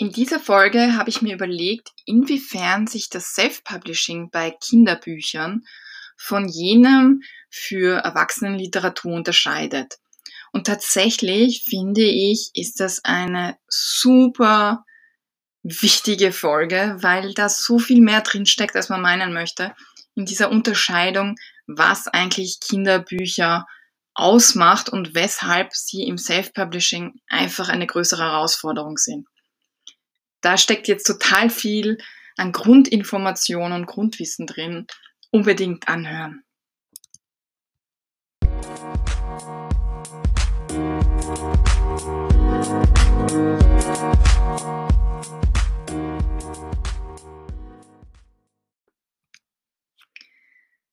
In dieser Folge habe ich mir überlegt, inwiefern sich das Self-Publishing bei Kinderbüchern von jenem für Erwachsenenliteratur unterscheidet. Und tatsächlich finde ich, ist das eine super wichtige Folge, weil da so viel mehr drinsteckt, als man meinen möchte, in dieser Unterscheidung, was eigentlich Kinderbücher ausmacht und weshalb sie im Self-Publishing einfach eine größere Herausforderung sind da steckt jetzt total viel an Grundinformationen und Grundwissen drin. Unbedingt anhören.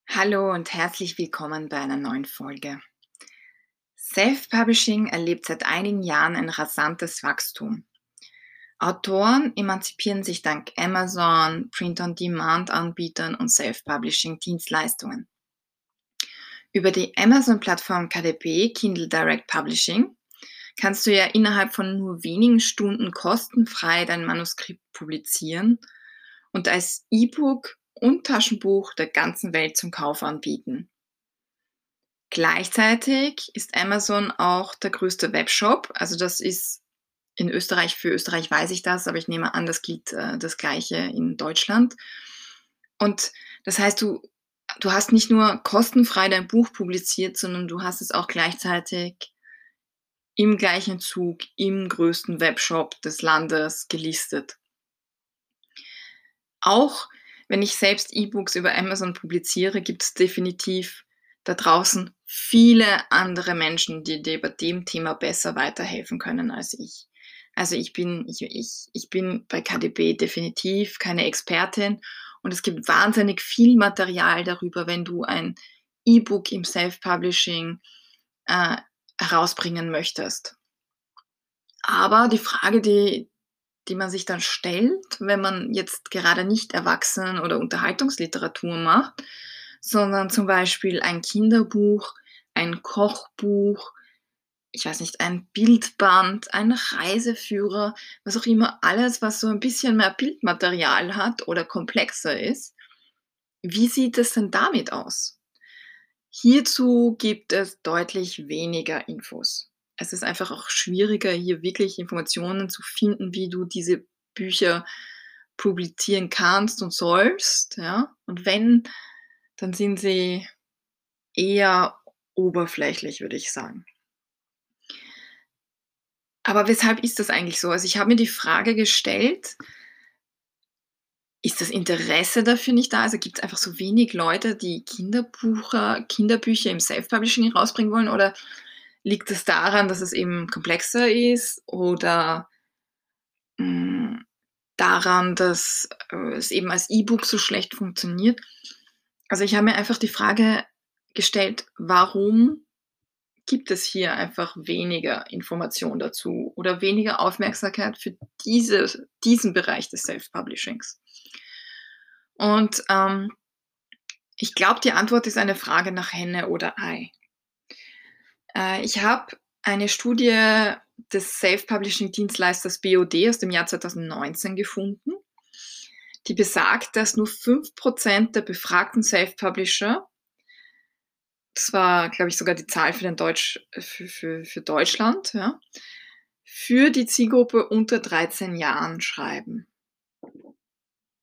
Hallo und herzlich willkommen bei einer neuen Folge. Self-Publishing erlebt seit einigen Jahren ein rasantes Wachstum. Autoren emanzipieren sich dank Amazon, Print-on-Demand-Anbietern und Self-Publishing-Dienstleistungen. Über die Amazon-Plattform KDP, Kindle Direct Publishing, kannst du ja innerhalb von nur wenigen Stunden kostenfrei dein Manuskript publizieren und als E-Book und Taschenbuch der ganzen Welt zum Kauf anbieten. Gleichzeitig ist Amazon auch der größte Webshop, also das ist in Österreich, für Österreich weiß ich das, aber ich nehme an, das gilt äh, das Gleiche in Deutschland. Und das heißt, du, du hast nicht nur kostenfrei dein Buch publiziert, sondern du hast es auch gleichzeitig im gleichen Zug im größten Webshop des Landes gelistet. Auch wenn ich selbst E-Books über Amazon publiziere, gibt es definitiv da draußen viele andere Menschen, die dir bei dem Thema besser weiterhelfen können als ich. Also ich bin, ich, ich, ich bin bei KDB definitiv keine Expertin und es gibt wahnsinnig viel Material darüber, wenn du ein E-Book im Self-Publishing äh, herausbringen möchtest. Aber die Frage, die, die man sich dann stellt, wenn man jetzt gerade nicht Erwachsenen- oder Unterhaltungsliteratur macht, sondern zum Beispiel ein Kinderbuch, ein Kochbuch, ich weiß nicht, ein Bildband, ein Reiseführer, was auch immer, alles, was so ein bisschen mehr Bildmaterial hat oder komplexer ist. Wie sieht es denn damit aus? Hierzu gibt es deutlich weniger Infos. Es ist einfach auch schwieriger, hier wirklich Informationen zu finden, wie du diese Bücher publizieren kannst und sollst. Ja? Und wenn, dann sind sie eher oberflächlich, würde ich sagen. Aber weshalb ist das eigentlich so? Also ich habe mir die Frage gestellt, ist das Interesse dafür nicht da? Also gibt es einfach so wenig Leute, die Kinderbucher, Kinderbücher im Self-Publishing rausbringen wollen? Oder liegt es daran, dass es eben komplexer ist? Oder mh, hm, daran, dass äh, es eben als E-Book so schlecht funktioniert? Also ich habe mir einfach die Frage gestellt, warum gibt es hier einfach weniger Information dazu oder weniger Aufmerksamkeit für diese, diesen Bereich des Self-Publishings. Und ähm, ich glaube, die Antwort ist eine Frage nach Henne oder Ei. Äh, ich habe eine Studie des Self-Publishing-Dienstleisters BOD aus dem Jahr 2019 gefunden, die besagt, dass nur 5% der befragten Self-Publisher das war, glaube ich, sogar die Zahl für, den Deutsch, für, für, für Deutschland, ja, für die Zielgruppe unter 13 Jahren schreiben.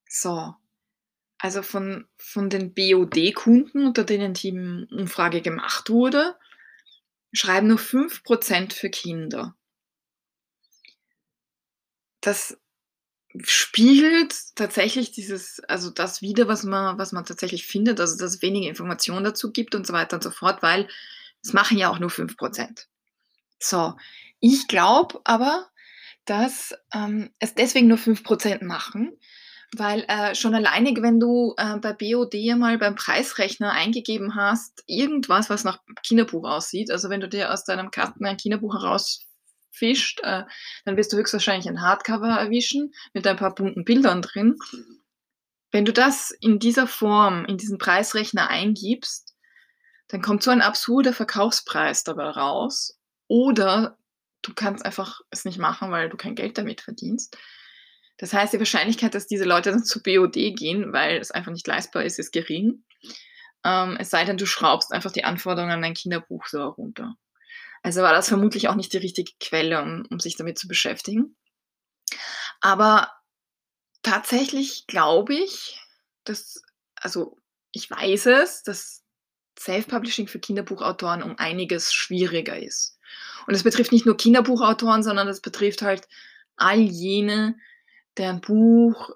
So. Also von, von den BOD-Kunden, unter denen die Umfrage gemacht wurde, schreiben nur 5% für Kinder. Das spiegelt tatsächlich dieses, also das wieder, was man, was man tatsächlich findet, also dass es wenige Informationen dazu gibt und so weiter und so fort, weil es machen ja auch nur 5%. So, ich glaube aber, dass ähm, es deswegen nur 5% machen, weil äh, schon alleinig, wenn du äh, bei BOD mal beim Preisrechner eingegeben hast, irgendwas, was nach Kinderbuch aussieht, also wenn du dir aus deinem Kasten ein Kinderbuch heraus fischt, äh, dann wirst du höchstwahrscheinlich ein Hardcover erwischen mit ein paar bunten Bildern drin. Wenn du das in dieser Form, in diesen Preisrechner eingibst, dann kommt so ein absurder Verkaufspreis dabei raus. Oder du kannst einfach es nicht machen, weil du kein Geld damit verdienst. Das heißt, die Wahrscheinlichkeit, dass diese Leute dann zu BOD gehen, weil es einfach nicht leistbar ist, ist gering. Ähm, es sei denn, du schraubst einfach die Anforderungen an dein Kinderbuch so runter. Also war das vermutlich auch nicht die richtige Quelle, um, um sich damit zu beschäftigen. Aber tatsächlich glaube ich, dass, also ich weiß es, dass Self-Publishing für Kinderbuchautoren um einiges schwieriger ist. Und es betrifft nicht nur Kinderbuchautoren, sondern es betrifft halt all jene, deren Buch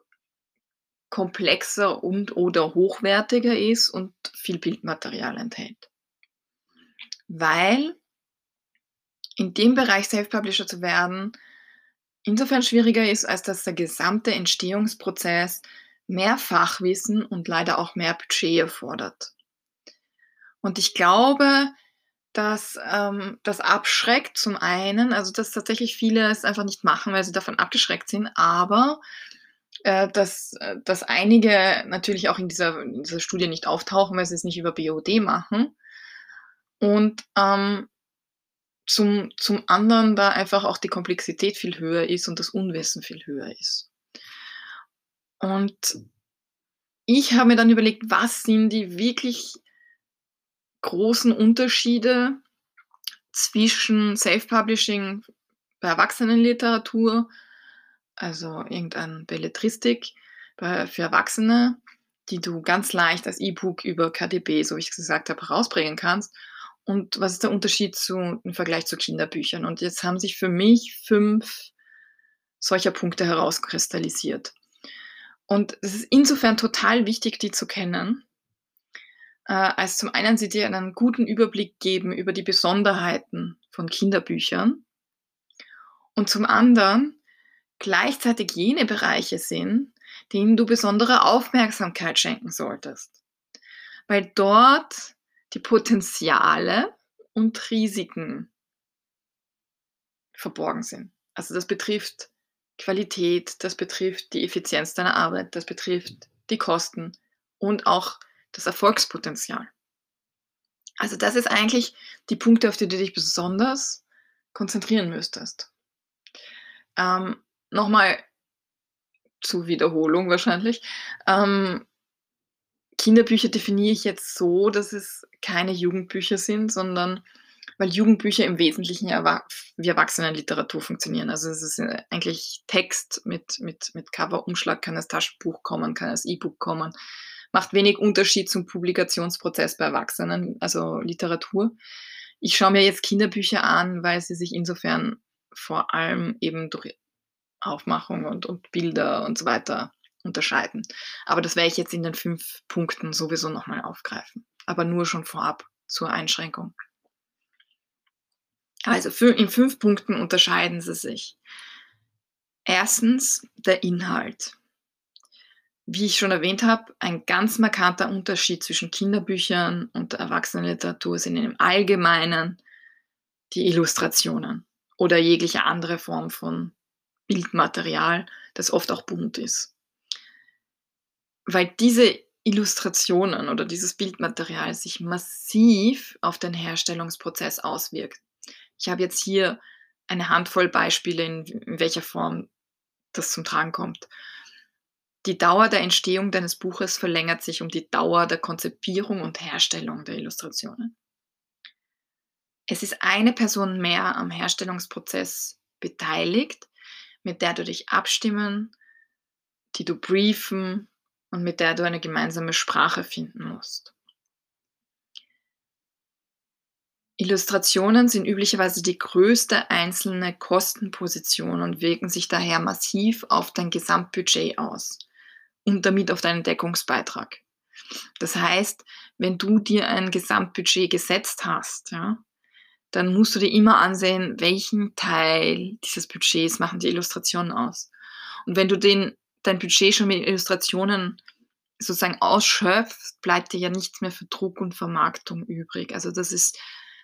komplexer und oder hochwertiger ist und viel Bildmaterial enthält. Weil in dem Bereich Self-Publisher zu werden insofern schwieriger ist, als dass der gesamte Entstehungsprozess mehr Fachwissen und leider auch mehr Budget erfordert. Und ich glaube, dass ähm, das abschreckt zum einen, also dass tatsächlich viele es einfach nicht machen, weil sie davon abgeschreckt sind, aber äh, dass, äh, dass einige natürlich auch in dieser, in dieser Studie nicht auftauchen, weil sie es nicht über BOD machen. Und ähm, zum, zum anderen da einfach auch die Komplexität viel höher ist und das Unwissen viel höher ist. Und ich habe mir dann überlegt, was sind die wirklich großen Unterschiede zwischen Self-Publishing bei Erwachsenenliteratur, also irgendein Belletristik für Erwachsene, die du ganz leicht als E-Book über KDB, so wie ich es gesagt habe, herausbringen kannst. Und was ist der Unterschied zu, im Vergleich zu Kinderbüchern? Und jetzt haben sich für mich fünf solcher Punkte herauskristallisiert. Und es ist insofern total wichtig, die zu kennen, äh, als zum einen sie dir einen guten Überblick geben über die Besonderheiten von Kinderbüchern und zum anderen gleichzeitig jene Bereiche sind, denen du besondere Aufmerksamkeit schenken solltest. Weil dort die Potenziale und Risiken verborgen sind. Also das betrifft Qualität, das betrifft die Effizienz deiner Arbeit, das betrifft die Kosten und auch das Erfolgspotenzial. Also das ist eigentlich die Punkte, auf die du dich besonders konzentrieren müsstest. Ähm, Nochmal zur Wiederholung wahrscheinlich. Ähm, Kinderbücher definiere ich jetzt so, dass es keine Jugendbücher sind, sondern weil Jugendbücher im Wesentlichen wie Erwachsenenliteratur funktionieren. Also es ist äh, eigentlich Text mit, mit, mit Cover-Umschlag, kann als Taschenbuch kommen, kann als E-Book kommen. Macht wenig Unterschied zum Publikationsprozess bei Erwachsenen, also Literatur. Ich schaue mir jetzt Kinderbücher an, weil sie sich insofern vor allem eben durch Aufmachung und, und Bilder und so weiter unterscheiden. Aber das werde ich jetzt in den fünf Punkten sowieso nochmal aufgreifen. Aber nur schon vorab zur Einschränkung. Also in fünf Punkten unterscheiden sie sich. Erstens der Inhalt. Wie ich schon erwähnt habe, ein ganz markanter Unterschied zwischen Kinderbüchern und Erwachsenenliteratur sind im Allgemeinen die Illustrationen oder jegliche andere Form von Bildmaterial, das oft auch bunt ist weil diese Illustrationen oder dieses Bildmaterial sich massiv auf den Herstellungsprozess auswirkt. Ich habe jetzt hier eine Handvoll Beispiele, in, welcher Form das zum Tragen kommt. Die Dauer der Entstehung deines Buches verlängert sich um die Dauer der Konzipierung und Herstellung der Illustrationen. Es ist eine Person mehr am Herstellungsprozess beteiligt, mit der du dich abstimmen, die du briefen und mit der du eine gemeinsame Sprache finden musst. Illustrationen sind üblicherweise die größte einzelne Kostenposition und wirken sich daher massiv auf dein Gesamtbudget aus und damit auf deinen Deckungsbeitrag. Das heißt, wenn du dir ein Gesamtbudget gesetzt hast, ja, dann musst du dir immer ansehen, welchen Teil dieses Budgets machen die Illustrationen aus. Und wenn du den dein Budget schon mit Illustrationen sozusagen ausschöpft, bleibt dir ja nichts mehr für Druck und Vermarktung übrig. Also das ist,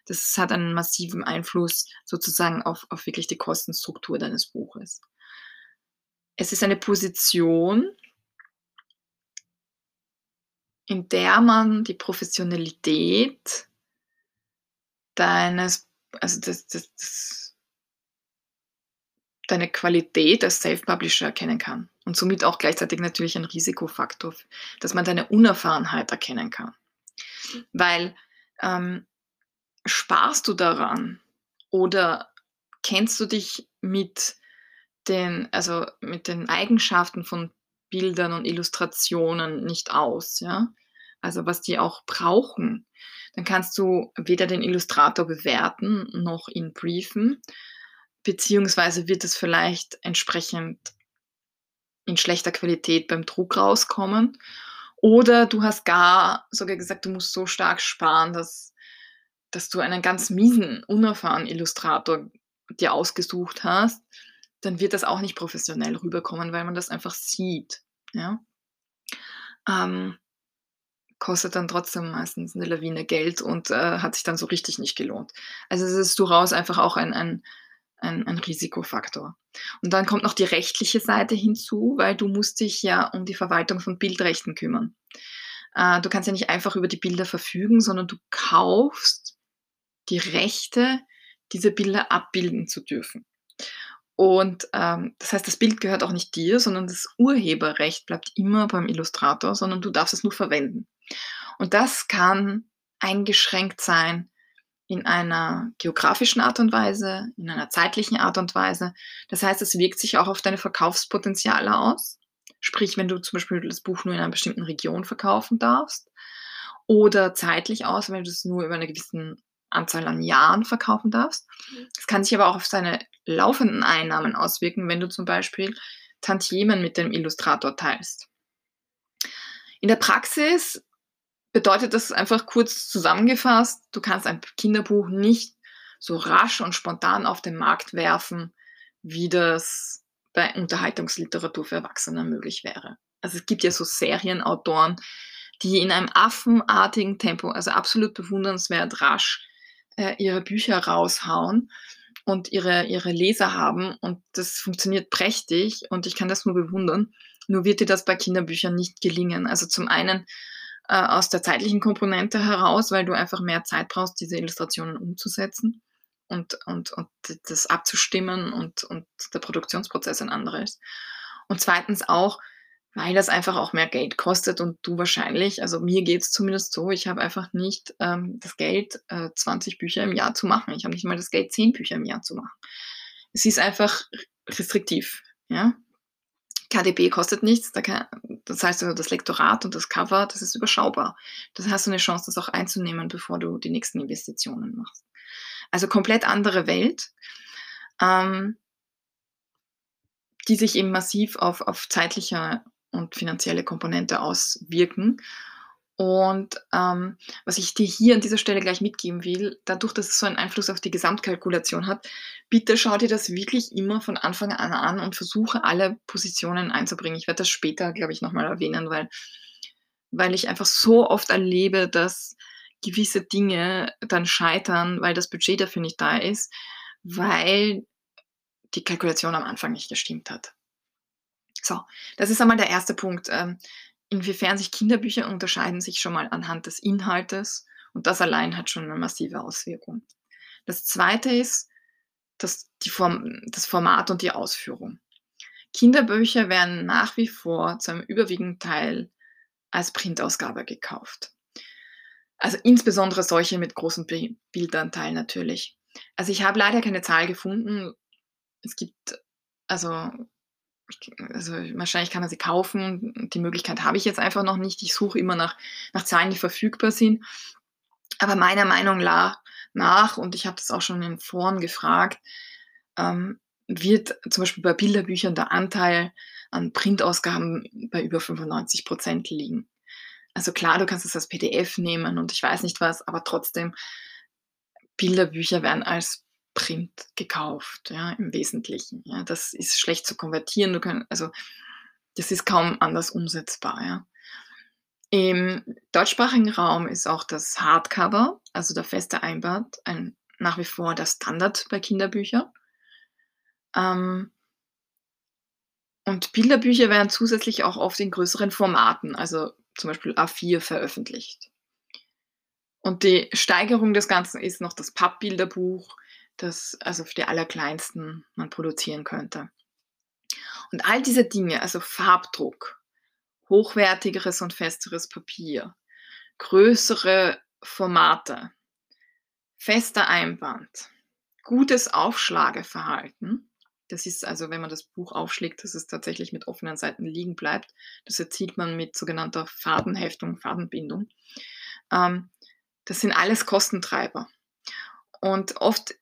das hat einen massiven Einfluss sozusagen auf, auf wirklich die Kostenstruktur deines Buches. Es ist eine Position, in der man die Professionalität deines, also das, das, das, deine Qualität als Self-Publisher erkennen kann. Und somit auch gleichzeitig natürlich ein Risikofaktor, dass man deine Unerfahrenheit erkennen kann. Weil ähm, sparst du daran oder kennst du dich mit den, also mit den Eigenschaften von Bildern und Illustrationen nicht aus, ja? Also was die auch brauchen, dann kannst du weder den Illustrator bewerten noch ihn briefen, beziehungsweise wird es vielleicht entsprechend in schlechter Qualität beim Druck rauskommen. Oder du hast gar sogar gesagt, du musst so stark sparen, dass, dass du einen ganz miesen, unerfahrenen Illustrator dir ausgesucht hast, dann wird das auch nicht professionell rüberkommen, weil man das einfach sieht. Ja? Ähm, kostet dann trotzdem meistens eine Lawine Geld und äh, hat sich dann so richtig nicht gelohnt. Also es ist durchaus einfach auch ein, ein, ein, ein Risikofaktor. Und dann kommt noch die rechtliche Seite hinzu, weil du musst dich ja um die Verwaltung von Bildrechten kümmern. Äh, du kannst ja nicht einfach über die Bilder verfügen, sondern du kaufst die Rechte, diese Bilder abbilden zu dürfen. Und ähm, das heißt, das Bild gehört auch nicht dir, sondern das Urheberrecht bleibt immer beim Illustrator, sondern du darfst es nur verwenden. Und das kann eingeschränkt sein in einer geografischen Art und Weise, in einer zeitlichen Art und Weise. Das heißt, es wirkt sich auch auf deine Verkaufspotenziale aus. Sprich, wenn du zum Beispiel das Buch nur in einer bestimmten Region verkaufen darfst. Oder zeitlich aus, wenn du es nur über eine gewisse Anzahl an Jahren verkaufen darfst. Es kann sich aber auch auf deine laufenden Einnahmen auswirken, wenn du zum Beispiel Tantiemen mit dem Illustrator teilst. In der Praxis bedeutet das einfach kurz zusammengefasst, du kannst ein Kinderbuch nicht so rasch und spontan auf den Markt werfen, wie das bei Unterhaltungsliteratur für Erwachsene möglich wäre. Also es gibt ja so Serienautoren, die in einem affenartigen Tempo, also absolut bewundernswert rasch, äh, ihre Bücher raushauen und ihre, ihre Leser haben und das funktioniert prächtig und ich kann das nur bewundern. Nur wird dir das bei Kinderbüchern nicht gelingen. Also zum einen äh, aus der zeitlichen Komponente heraus, weil du einfach mehr Zeit brauchst, diese Illustrationen umzusetzen und, und, und das abzustimmen und, und der Produktionsprozess ein anderer ist. Und zweitens auch, weil das einfach auch mehr Geld kostet und du wahrscheinlich, also mir geht es zumindest so, ich habe einfach nicht ähm, das Geld, äh, 20 Bücher im Jahr zu machen. Ich habe nicht mal das Geld, 10 Bücher im Jahr zu machen. Es ist einfach restriktiv. Ja? KDB kostet nichts, da kann, das heißt also das Lektorat und das Cover, das ist überschaubar. Das hast du eine Chance, das auch einzunehmen, bevor du die nächsten Investitionen machst. Also komplett andere Welt, ähm, die sich eben massiv auf, auf zeitlicher und finanzielle Komponente auswirken. Und ähm, was ich dir hier an dieser Stelle gleich mitgeben will, dadurch, dass es so einen Einfluss auf die Gesamtkalkulation hat, bitte schau dir das wirklich immer von Anfang an an und versuche alle Positionen einzubringen. Ich werde das später, glaube ich, nochmal erwähnen, weil, weil ich einfach so oft erlebe, dass gewisse Dinge dann scheitern, weil das Budget dafür nicht da ist, weil die Kalkulation am Anfang nicht gestimmt hat. So, das ist einmal der erste Punkt. Inwiefern sich Kinderbücher unterscheiden sich schon mal anhand des Inhaltes und das allein hat schon eine massive Auswirkung. Das zweite ist das, Form, das Format und die Ausführung. Kinderbücher werden nach wie vor zu einem überwiegenden Teil als Printausgabe gekauft. Also insbesondere solche mit großem Bildanteil natürlich. Also ich habe leider keine Zahl gefunden. Es gibt also also wahrscheinlich kann man sie kaufen. Die Möglichkeit habe ich jetzt einfach noch nicht. Ich suche immer nach, nach Zahlen, die verfügbar sind. Aber meiner Meinung nach, und ich habe das auch schon in Foren gefragt, ähm, wird zum Beispiel bei Bilderbüchern der Anteil an Printausgaben bei über 95 Prozent liegen. Also klar, du kannst es als PDF nehmen und ich weiß nicht was, aber trotzdem, Bilderbücher werden als Print gekauft, ja, im Wesentlichen. Ja. Das ist schlecht zu konvertieren, du kannst, also das ist kaum anders umsetzbar, ja. Im deutschsprachigen Raum ist auch das Hardcover, also der feste Einband, ein, nach wie vor der Standard bei Kinderbüchern. Ähm, und Bilderbücher werden zusätzlich auch oft in größeren Formaten, also zum Beispiel A4 veröffentlicht. Und die Steigerung des Ganzen ist noch das Pappbilderbuch, das also für die Allerkleinsten man produzieren könnte. Und all diese Dinge, also Farbdruck, hochwertigeres und festeres Papier, größere Formate, fester Einband, gutes Aufschlageverhalten. Das ist also, wenn man das Buch aufschlägt, dass es tatsächlich mit offenen Seiten liegen bleibt. Das erzielt man mit sogenannter Fadenheftung, Fadenbindung. Ähm, das sind alles Kostentreiber. Und oft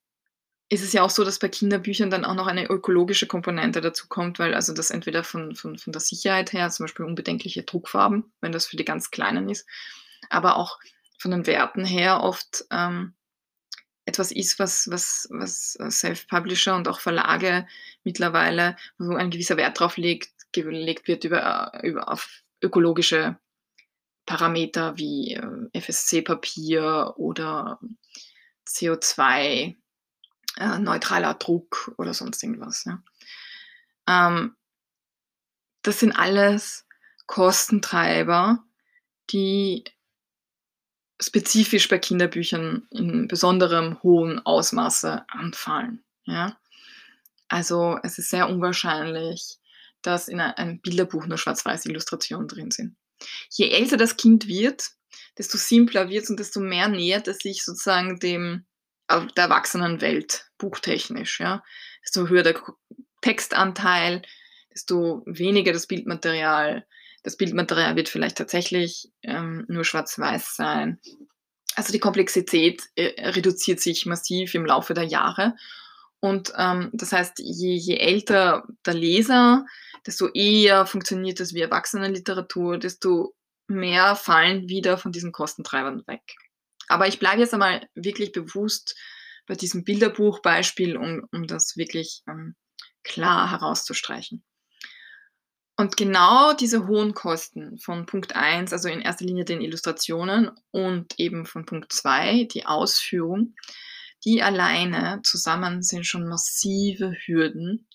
ist es ja auch so, dass bei Kinderbüchern dann auch noch eine ökologische Komponente dazu kommt, weil also das entweder von, von, von der Sicherheit her, zum Beispiel unbedenkliche Druckfarben, wenn das für die ganz Kleinen ist, aber auch von den Werten her oft ähm, etwas ist, was, was, was Self-Publisher und auch Verlage mittlerweile, wo ein gewisser Wert drauf legt, gelegt wird über, über auf ökologische Parameter wie äh, FSC-Papier oder CO2 äh, neutraler Druck oder sonst irgendwas. Ja. Ähm, das sind alles Kostentreiber, die spezifisch bei Kinderbüchern in besonderem hohen Ausmaße anfallen. Ja. Also es ist sehr unwahrscheinlich, dass in einem Bilderbuch nur schwarz-weiß Illustrationen drin sind. Je älter das Kind wird, desto simpler wird es und desto mehr nähert es sich sozusagen dem der Erwachsenenwelt, buchtechnisch. Ja. Desto höher der Textanteil, desto weniger das Bildmaterial. Das Bildmaterial wird vielleicht tatsächlich ähm, nur schwarz-weiß sein. Also die Komplexität äh, reduziert sich massiv im Laufe der Jahre. Und ähm, das heißt, je, je älter der Leser, desto eher funktioniert es wie Erwachsenenliteratur, desto mehr fallen wieder von diesen Kostentreibern weg. Aber ich bleibe jetzt einmal wirklich bewusst bei diesem Bilderbuchbeispiel, um, um das wirklich ähm, klar herauszustreichen. Und genau diese hohen Kosten von Punkt 1, also in erster Linie den Illustrationen und eben von Punkt 2, die Ausführung, die alleine zusammen sind schon massive Hürden,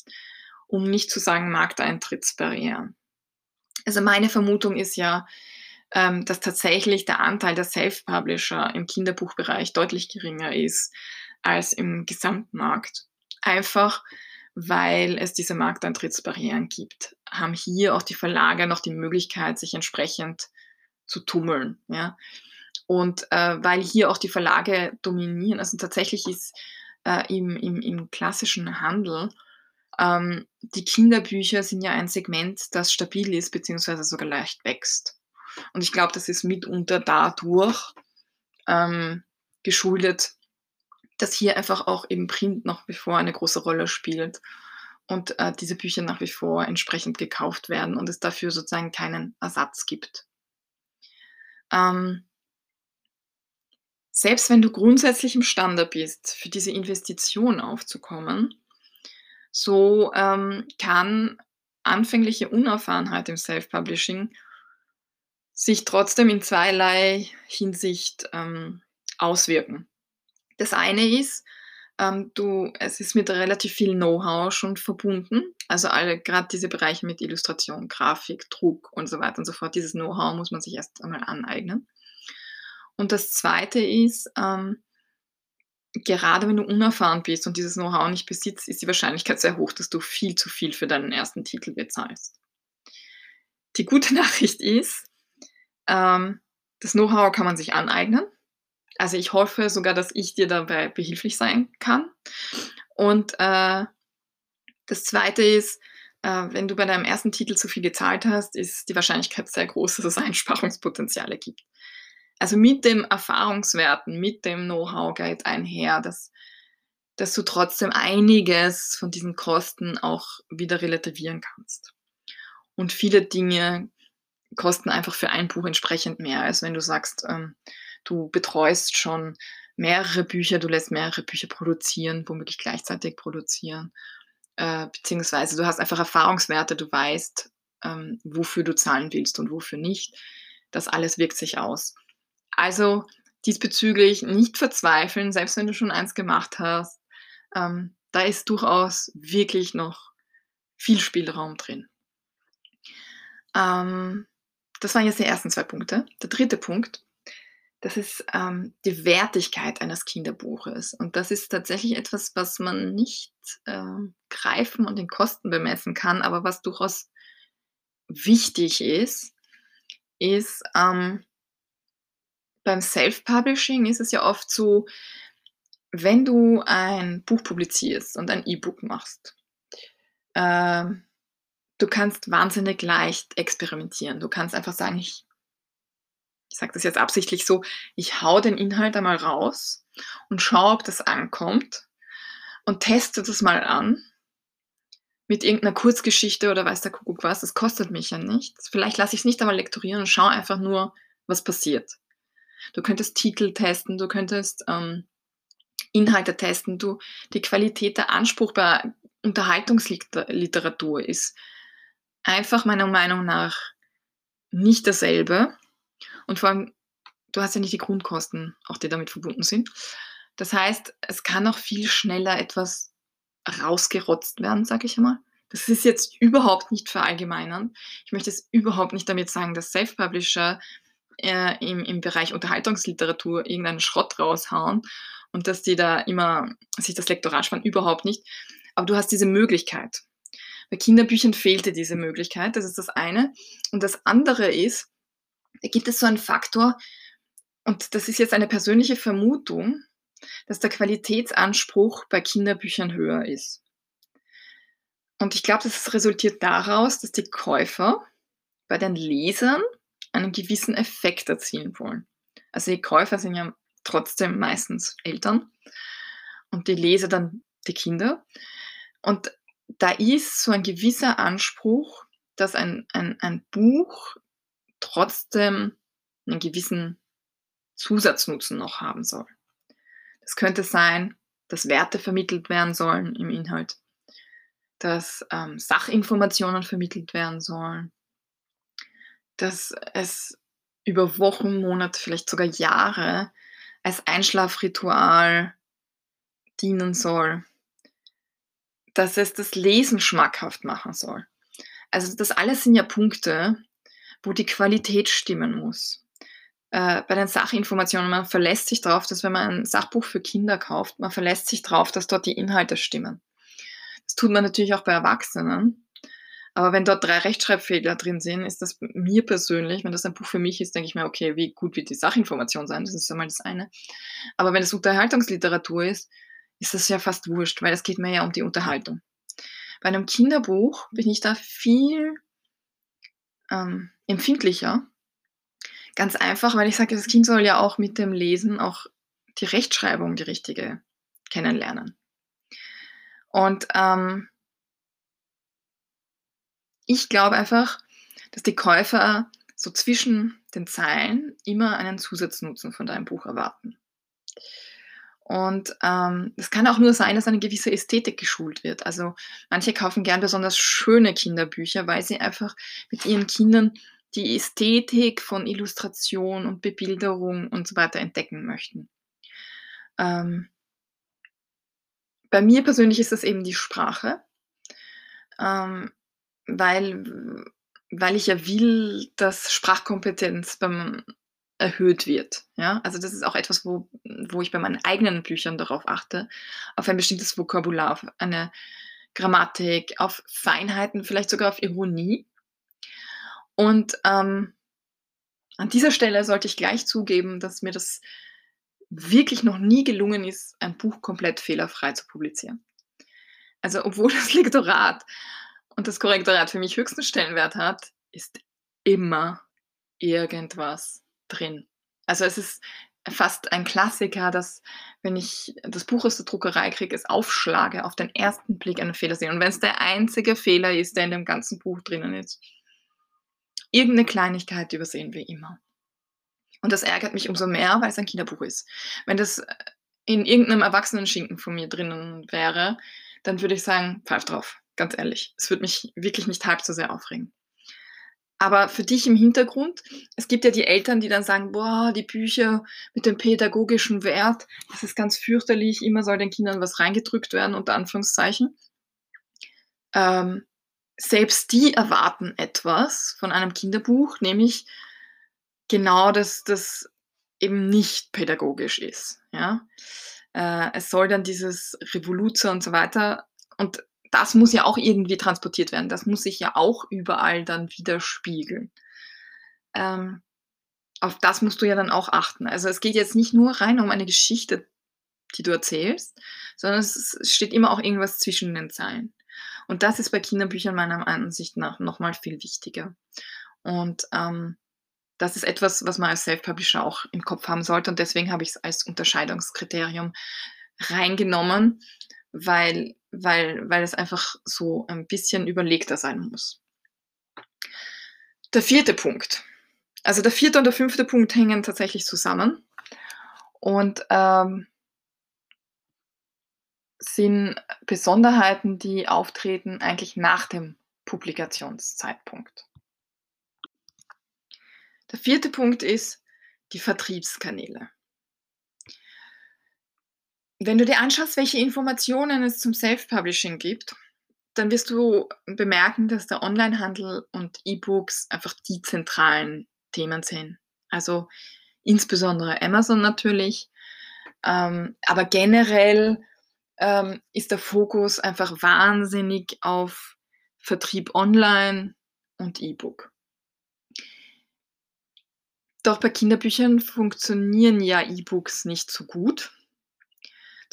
um nicht zu sagen Markteintrittsbarrieren. Also meine Vermutung ist ja, ähm, dass tatsächlich der Anteil der Self-Publisher im Kinderbuchbereich deutlich geringer ist als im Gesamtmarkt. Einfach weil es diese Markteintrittsbarrieren gibt, haben hier auch die Verlage noch die Möglichkeit, sich entsprechend zu tummeln. Ja? Und äh, weil hier auch die Verlage dominieren, also tatsächlich ist äh, im, im, im klassischen Handel ähm, die Kinderbücher sind ja ein Segment, das stabil ist, beziehungsweise sogar leicht wächst. Und ich glaube, das ist mitunter dadurch ähm, geschuldet, dass hier einfach auch eben Print nach wie vor eine große Rolle spielt und äh, diese Bücher nach wie vor entsprechend gekauft werden und es dafür sozusagen keinen Ersatz gibt. Ähm, selbst wenn du grundsätzlich imstande bist, für diese Investition aufzukommen, so ähm, kann anfängliche Unerfahrenheit im Self-Publishing sich trotzdem in zweierlei Hinsicht ähm, auswirken. Das eine ist, ähm, du, es ist mit relativ viel Know-how schon verbunden. Also alle, gerade diese Bereiche mit Illustration, Grafik, Druck und so weiter und so fort. Dieses Know-how muss man sich erst einmal aneignen. Und das zweite ist, ähm, gerade wenn du unerfahren bist und dieses Know-how nicht besitzt, ist die Wahrscheinlichkeit sehr hoch, dass du viel zu viel für deinen ersten Titel bezahlst. Die gute Nachricht ist, ähm, das Know-how kann man sich aneignen. Also ich hoffe sogar, dass ich dir dabei behilflich sein kann. Und äh, das Zweite ist, äh, wenn du bei deinem ersten Titel zu viel gezahlt hast, ist die Wahrscheinlichkeit sehr groß, dass es Einsparungspotenziale gibt. Also mit dem Erfahrungswerten, mit dem Know-how geht einher, dass, dass du trotzdem einiges von diesen Kosten auch wieder relativieren kannst. Und viele Dinge kosten einfach für ein Buch entsprechend mehr, als wenn du sagst, ähm, du betreust schon mehrere Bücher, du lässt mehrere Bücher produzieren, womöglich gleichzeitig produzieren, äh, beziehungsweise du hast einfach Erfahrungswerte, du weißt, ähm, wofür du zahlen willst und wofür nicht. Das alles wirkt sich aus. Also diesbezüglich nicht verzweifeln, selbst wenn du schon eins gemacht hast. Ähm, da ist durchaus wirklich noch viel Spielraum drin. Ähm, das waren jetzt die ersten zwei Punkte. Der dritte Punkt, das ist ähm, die Wertigkeit eines Kinderbuches. Und das ist tatsächlich etwas, was man nicht äh, greifen und in Kosten bemessen kann, aber was durchaus wichtig ist, ist ähm, beim Self-Publishing ist es ja oft so, wenn du ein Buch publizierst und ein E-Book machst, äh, du kannst wahnsinnig leicht experimentieren. Du kannst einfach sagen, ich ich sage das jetzt absichtlich so, ich hau den Inhalt einmal raus und schaue, ob das ankommt und teste das mal an mit irgendeiner Kurzgeschichte oder weiß der Kuckuck was. Das kostet mich ja nichts. Vielleicht lasse ich es nicht einmal lektorieren und schaue einfach nur, was passiert. Du könntest Titel testen, du könntest ähm, Inhalte testen, du, die Qualität der Anspruch bei Unterhaltungsliteratur ist einfach meiner Meinung nach nicht dasselbe und vor allem, du hast ja nicht die Grundkosten, auch die damit verbunden sind. Das heißt, es kann auch viel schneller etwas rausgerotzt werden, sage ich einmal. Das ist jetzt überhaupt nicht verallgemeinern. Ich möchte es überhaupt nicht damit sagen, dass Self-Publisher äh, im, im Bereich Unterhaltungsliteratur irgendeinen Schrott raushauen und dass die da immer sich das Lektorat spannen. Überhaupt nicht. Aber du hast diese Möglichkeit. Bei Kinderbüchern fehlte diese Möglichkeit. Das ist das eine. Und das andere ist, da gibt es so einen Faktor, und das ist jetzt eine persönliche Vermutung, dass der Qualitätsanspruch bei Kinderbüchern höher ist. Und ich glaube, das resultiert daraus, dass die Käufer bei den Lesern einen gewissen Effekt erzielen wollen. Also die Käufer sind ja trotzdem meistens Eltern und die Leser dann die Kinder. Und da ist so ein gewisser Anspruch, dass ein, ein, ein Buch trotzdem einen gewissen Zusatznutzen noch haben soll. Das könnte sein, dass Werte vermittelt werden sollen im Inhalt, dass ähm, Sachinformationen vermittelt werden sollen, dass es über Wochen, Monate, vielleicht sogar Jahre als Einschlafritual dienen soll, dass es das Lesen schmackhaft machen soll. Also das alles sind ja Punkte, wo die Qualität stimmen muss. Äh, bei den Sachinformationen, man verlässt sich darauf, dass wenn man ein Sachbuch für Kinder kauft, man verlässt sich darauf, dass dort die Inhalte stimmen. Das tut man natürlich auch bei Erwachsenen. Aber wenn dort drei Rechtschreibfehler drin sind, ist das mir persönlich, wenn das ein Buch für mich ist, denke ich mir, okay, wie gut wird die Sachinformation sein? Das ist einmal das eine. Aber wenn es Unterhaltungsliteratur ist, ist das ja fast wurscht, weil es geht mir ja um die Unterhaltung. Bei einem Kinderbuch bin ich da viel ähm, empfindlicher. Ganz einfach, weil ich sage, das Kind soll ja auch mit dem Lesen auch die Rechtschreibung, die richtige, kennenlernen. Und ähm, ich glaube einfach, dass die Käufer so zwischen den Zeilen immer einen Zusatznutzen von deinem Buch erwarten. Und es ähm, kann auch nur sein, dass eine gewisse Ästhetik geschult wird. Also manche kaufen gern besonders schöne Kinderbücher, weil sie einfach mit ihren Kindern die Ästhetik von Illustration und Bebilderung und so weiter entdecken möchten. Ähm, bei mir persönlich ist das eben die Sprache, ähm, weil, weil ich ja will, dass Sprachkompetenz beim erhöht wird. Ja? Also das ist auch etwas, wo, wo ich bei meinen eigenen Büchern darauf achte, auf ein bestimmtes Vokabular, auf eine Grammatik, auf Feinheiten, vielleicht sogar auf Ironie. Und ähm, an dieser Stelle sollte ich gleich zugeben, dass mir das wirklich noch nie gelungen ist, ein Buch komplett fehlerfrei zu publizieren. Also obwohl das Lektorat und das Korrektorat für mich höchsten Stellenwert hat, ist immer irgendwas drin. Also es ist fast ein Klassiker, dass wenn ich das Buch aus der Druckerei kriege, es aufschlage, auf den ersten Blick einen Fehler sehe. Und wenn es der einzige Fehler ist, der in dem ganzen Buch drinnen ist, irgendeine Kleinigkeit übersehen wir immer. Und das ärgert mich umso mehr, weil es ein Kinderbuch ist. Wenn das in irgendeinem erwachsenen Schinken von mir drinnen wäre, dann würde ich sagen, pfeif drauf, ganz ehrlich. Es würde mich wirklich nicht halb so sehr aufregen. Aber für dich im Hintergrund, es gibt ja die Eltern, die dann sagen, boah, die Bücher mit dem pädagogischen Wert, das ist ganz fürchterlich, immer soll den Kindern was reingedrückt werden, unter Anführungszeichen. Ähm, selbst die erwarten etwas von einem Kinderbuch, nämlich genau das, das eben nicht pädagogisch ist. Ja? Äh, es soll dann dieses Revoluzer und so weiter und das muss ja auch irgendwie transportiert werden. Das muss sich ja auch überall dann widerspiegeln. Ähm, auf das musst du ja dann auch achten. Also es geht jetzt nicht nur rein um eine Geschichte, die du erzählst, sondern es steht immer auch irgendwas zwischen den Zeilen. Und das ist bei Kinderbüchern meiner Ansicht nach nochmal viel wichtiger. Und ähm, das ist etwas, was man als Self-Publisher auch im Kopf haben sollte. Und deswegen habe ich es als Unterscheidungskriterium reingenommen, weil, weil, weil es einfach so ein bisschen überlegter sein muss. Der vierte Punkt. Also der vierte und der fünfte Punkt hängen tatsächlich zusammen und ähm, sind Besonderheiten, die auftreten eigentlich nach dem Publikationszeitpunkt. Der vierte Punkt ist die Vertriebskanäle. Wenn du dir anschaust, welche Informationen es zum Self-Publishing gibt, dann wirst du bemerken, dass der Onlinehandel und E-Books einfach die zentralen Themen sind. Also insbesondere Amazon natürlich, ähm, aber generell ähm, ist der Fokus einfach wahnsinnig auf Vertrieb online und E-Book. Doch bei Kinderbüchern funktionieren ja E-Books nicht so gut.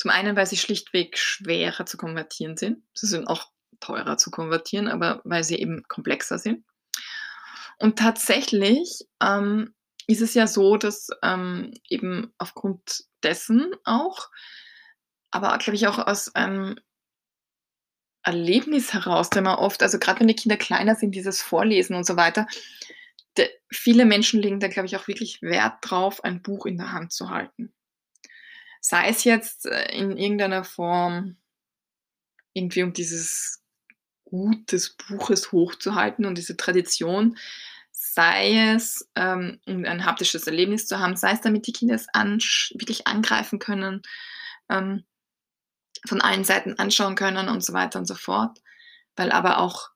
Zum einen, weil sie schlichtweg schwerer zu konvertieren sind. Sie sind auch teurer zu konvertieren, aber weil sie eben komplexer sind. Und tatsächlich ähm, ist es ja so, dass ähm, eben aufgrund dessen auch, aber glaube ich auch aus einem Erlebnis heraus, der man oft, also gerade wenn die Kinder kleiner sind, dieses Vorlesen und so weiter, de, viele Menschen legen da, glaube ich, auch wirklich Wert drauf, ein Buch in der Hand zu halten. Sei es jetzt äh, in irgendeiner Form irgendwie um dieses Gut des Buches hochzuhalten und diese Tradition, sei es ähm, um ein haptisches Erlebnis zu haben, sei es damit die Kinder es an, wirklich angreifen können, ähm, von allen Seiten anschauen können und so weiter und so fort. Weil aber auch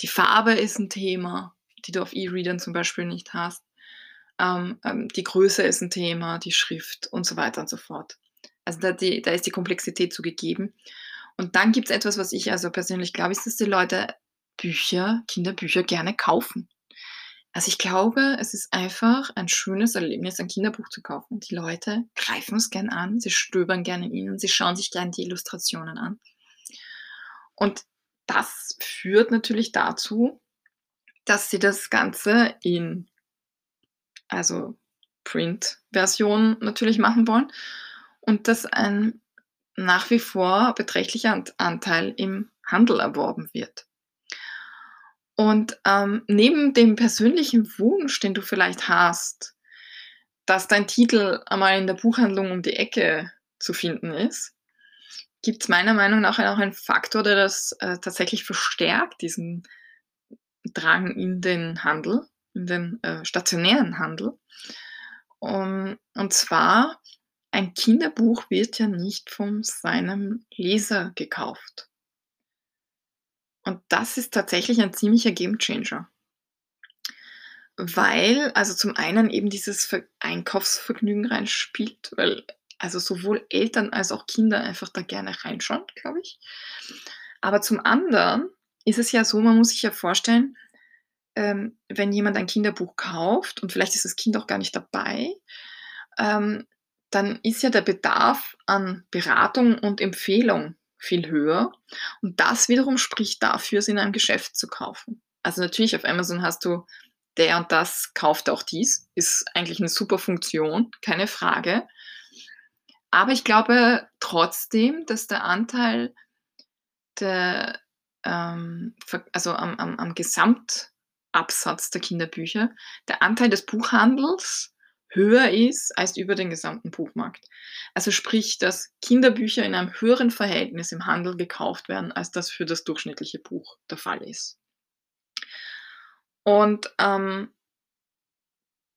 die Farbe ist ein Thema, die du auf E-Readern zum Beispiel nicht hast. Ähm, ähm, die Größe ist ein Thema, die Schrift und so weiter und so fort. Also da, die, da ist die Komplexität zugegeben. Und dann gibt es etwas, was ich also persönlich glaube, ist, dass die Leute Bücher, Kinderbücher gerne kaufen. Also ich glaube, es ist einfach ein schönes Erlebnis, ein Kinderbuch zu kaufen. Die Leute greifen es gern an, sie stöbern gerne in ihnen, sie schauen sich gern die Illustrationen an. Und das führt natürlich dazu, dass sie das Ganze in, also Print-Version natürlich machen wollen und dass ein nach wie vor beträchtlicher Anteil im Handel erworben wird. Und ähm, neben dem persönlichen Wunsch, den du vielleicht hast, dass dein Titel einmal in der Buchhandlung um die Ecke zu finden ist, gibt es meiner Meinung nach auch einen Faktor, der das äh, tatsächlich verstärkt, diesen Drang in den Handel, in den äh, stationären Handel. Um, und zwar, ein Kinderbuch wird ja nicht von seinem Leser gekauft. Und das ist tatsächlich ein ziemlicher Gamechanger. Weil, also zum einen eben dieses Einkaufsvergnügen reinspielt, weil also sowohl Eltern als auch Kinder einfach da gerne reinschauen, glaube ich. Aber zum anderen ist es ja so, man muss sich ja vorstellen, ähm, wenn jemand ein Kinderbuch kauft und vielleicht ist das Kind auch gar nicht dabei, ähm, dann ist ja der Bedarf an Beratung und Empfehlung viel höher. Und das wiederum spricht dafür, es in einem Geschäft zu kaufen. Also natürlich auf Amazon hast du der und das kauft auch dies, ist eigentlich eine super Funktion, keine Frage. Aber ich glaube trotzdem, dass der Anteil der, ähm, also am, am, am Gesamtabsatz der Kinderbücher, der Anteil des Buchhandels höher ist als über den gesamten Buchmarkt. Also sprich, dass Kinderbücher in einem höheren Verhältnis im Handel gekauft werden, als das für das durchschnittliche Buch der Fall ist. Und ähm,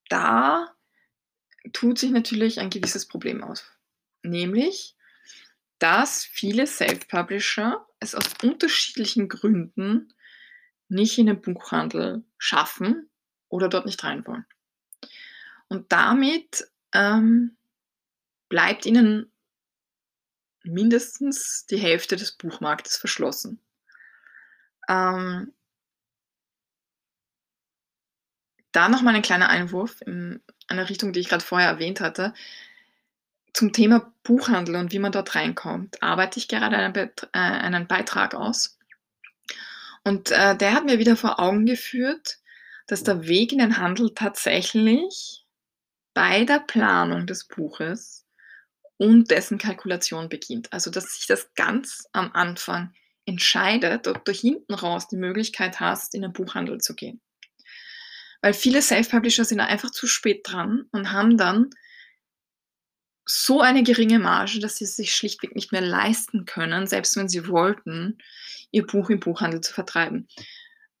da tut sich natürlich ein gewisses Problem aus. Nämlich, dass viele Self-Publisher es aus unterschiedlichen Gründen nicht in den Buchhandel schaffen oder dort nicht rein wollen. Und damit ähm, bleibt ihnen mindestens die Hälfte des Buchmarktes verschlossen. Ähm, da noch mal ein kleiner Einwurf in eine Richtung, die ich gerade vorher erwähnt hatte. Zum Thema Buchhandel und wie man dort reinkommt, arbeite ich gerade einen, äh, einen Beitrag aus. Und äh, der hat mir wieder vor Augen geführt, dass der Weg in den Handel tatsächlich bei der Planung des Buches und dessen Kalkulation beginnt. Also, dass sich das ganz am Anfang entscheidet, ob du hinten raus die Möglichkeit hast, in den Buchhandel zu gehen. Weil viele Self-Publisher sind einfach zu spät dran und haben dann so eine geringe Marge, dass sie es sich schlichtweg nicht mehr leisten können, selbst wenn sie wollten, ihr Buch im Buchhandel zu vertreiben.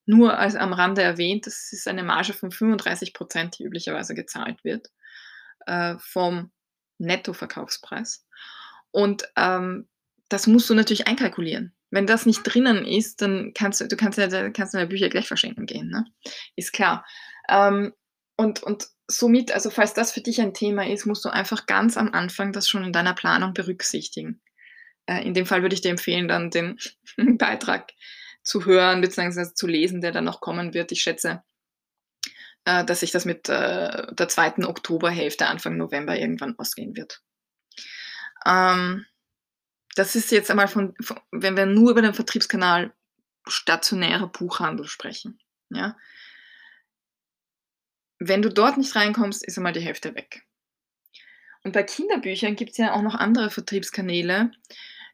Nur als am Rande erwähnt, das ist eine Marge von 35 Prozent, die üblicherweise gezahlt wird äh, vom Nettoverkaufspreis. Und ähm, das musst du natürlich einkalkulieren. Wenn das nicht drinnen ist, dann kannst du, du kannst ja kannst deine Bücher gleich verschenken gehen, ne? Ist klar. Ähm, und, und somit, also falls das für dich ein Thema ist, musst du einfach ganz am Anfang das schon in deiner Planung berücksichtigen. Äh, in dem Fall würde ich dir empfehlen, dann den Beitrag zu hören bzw. zu lesen, der dann noch kommen wird. Ich schätze, äh, dass sich das mit äh, der zweiten Oktoberhälfte, Anfang November irgendwann ausgehen wird. Ähm, das ist jetzt einmal von, von, wenn wir nur über den Vertriebskanal stationärer Buchhandel sprechen. Ja? Wenn du dort nicht reinkommst, ist einmal die Hälfte weg. Und bei Kinderbüchern gibt es ja auch noch andere Vertriebskanäle,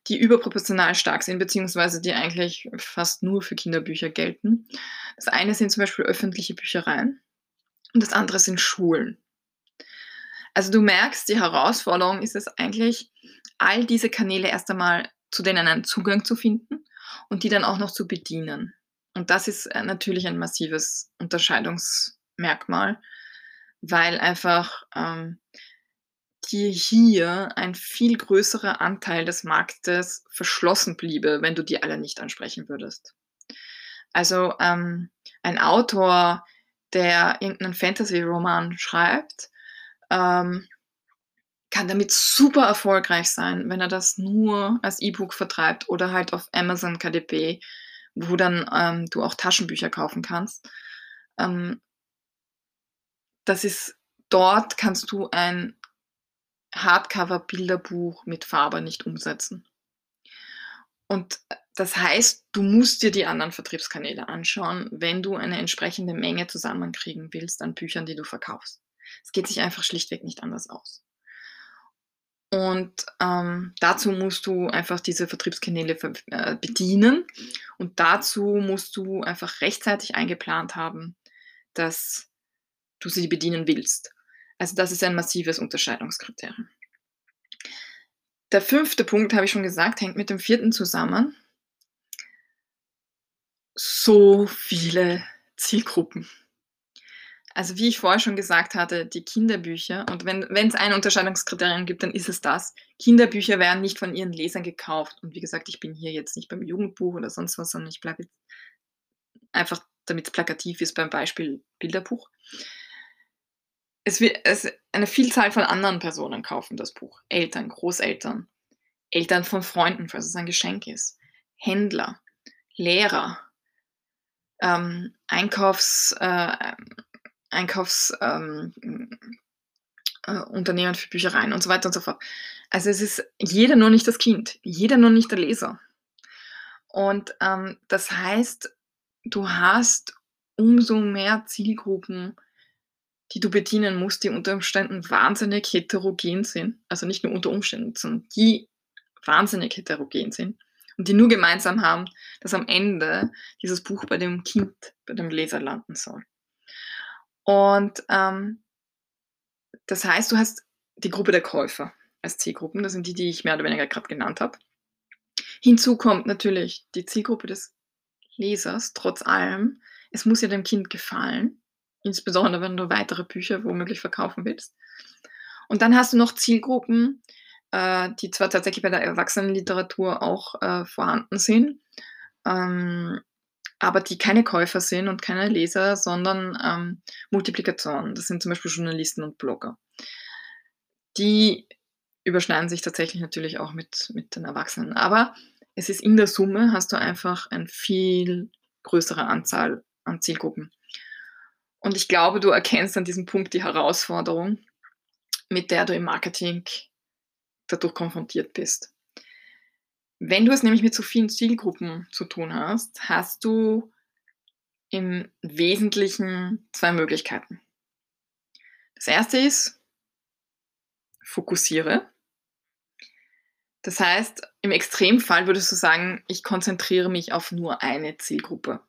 die überproportional stark sind, beziehungsweise die eigentlich fast nur für Kinderbücher gelten. Das eine sind zum Beispiel öffentliche Büchereien und das andere sind Schulen. Also du merkst, die Herausforderung ist es eigentlich, all diese Kanäle erst einmal zu denen einen Zugang zu finden und die dann auch noch zu bedienen. Und das ist äh, natürlich ein massives Unterscheidungsmerkmal, weil einfach ähm, dir hier ein viel größerer Anteil des Marktes verschlossen bliebe, wenn du die alle nicht ansprechen würdest. Also ähm, ein Autor, der irgendeinen Fantasy-Roman schreibt, ähm, kann damit super erfolgreich sein, wenn er das nur als E-Book vertreibt oder halt auf Amazon KDP, wo dann ähm, du auch Taschenbücher kaufen kannst. Ähm, das ist dort kannst du ein Hardcover-Bilderbuch mit Farbe nicht umsetzen. Und äh, das heißt, du musst dir die anderen Vertriebskanäle anschauen, wenn du eine entsprechende Menge zusammenkriegen willst an Büchern, die du verkaufst. Es geht sich einfach schlichtweg nicht anders aus. Und ähm, dazu musst du einfach diese Vertriebskanäle äh, bedienen und dazu musst du einfach rechtzeitig eingeplant haben, dass du sie bedienen willst. Also das ist ein massives Unterscheidungskriterium. Der fünfte Punkt, habe ich schon gesagt, hängt mit dem vierten zusammen. So viele Zielgruppen. Also wie ich vorher schon gesagt hatte, die Kinderbücher, und wenn es ein Unterscheidungskriterium gibt, dann ist es das. Kinderbücher werden nicht von ihren Lesern gekauft. Und wie gesagt, ich bin hier jetzt nicht beim Jugendbuch oder sonst was, sondern ich bleibe einfach, damit es plakativ ist, beim Beispiel Bilderbuch. Es wird es, eine Vielzahl von anderen Personen kaufen das Buch. Eltern, Großeltern, Eltern von Freunden, falls es ein Geschenk ist, Händler, Lehrer, ähm, Einkaufs, äh, Einkaufsunternehmen ähm, äh, für Büchereien und so weiter und so fort. Also es ist jeder nur nicht das Kind, jeder nur nicht der Leser. Und ähm, das heißt, du hast umso mehr Zielgruppen, die du bedienen musst, die unter Umständen wahnsinnig heterogen sind. Also nicht nur unter Umständen, sondern die wahnsinnig heterogen sind und die nur gemeinsam haben, dass am Ende dieses Buch bei dem Kind, bei dem Leser landen soll. Und ähm, das heißt, du hast die Gruppe der Käufer als Zielgruppen, das sind die, die ich mehr oder weniger gerade genannt habe. Hinzu kommt natürlich die Zielgruppe des Lesers, trotz allem. Es muss ja dem Kind gefallen, insbesondere wenn du weitere Bücher womöglich verkaufen willst. Und dann hast du noch Zielgruppen, äh, die zwar tatsächlich bei der Erwachsenenliteratur auch äh, vorhanden sind, ähm, aber die keine Käufer sind und keine Leser, sondern ähm, Multiplikatoren. Das sind zum Beispiel Journalisten und Blogger. die überschneiden sich tatsächlich natürlich auch mit, mit den Erwachsenen. Aber es ist in der Summe, hast du einfach eine viel größere Anzahl an Zielgruppen. Und ich glaube, du erkennst an diesem Punkt die Herausforderung, mit der du im Marketing dadurch konfrontiert bist. Wenn du es nämlich mit so vielen Zielgruppen zu tun hast, hast du im Wesentlichen zwei Möglichkeiten. Das erste ist, fokussiere. Das heißt, im Extremfall würdest du sagen, ich konzentriere mich auf nur eine Zielgruppe.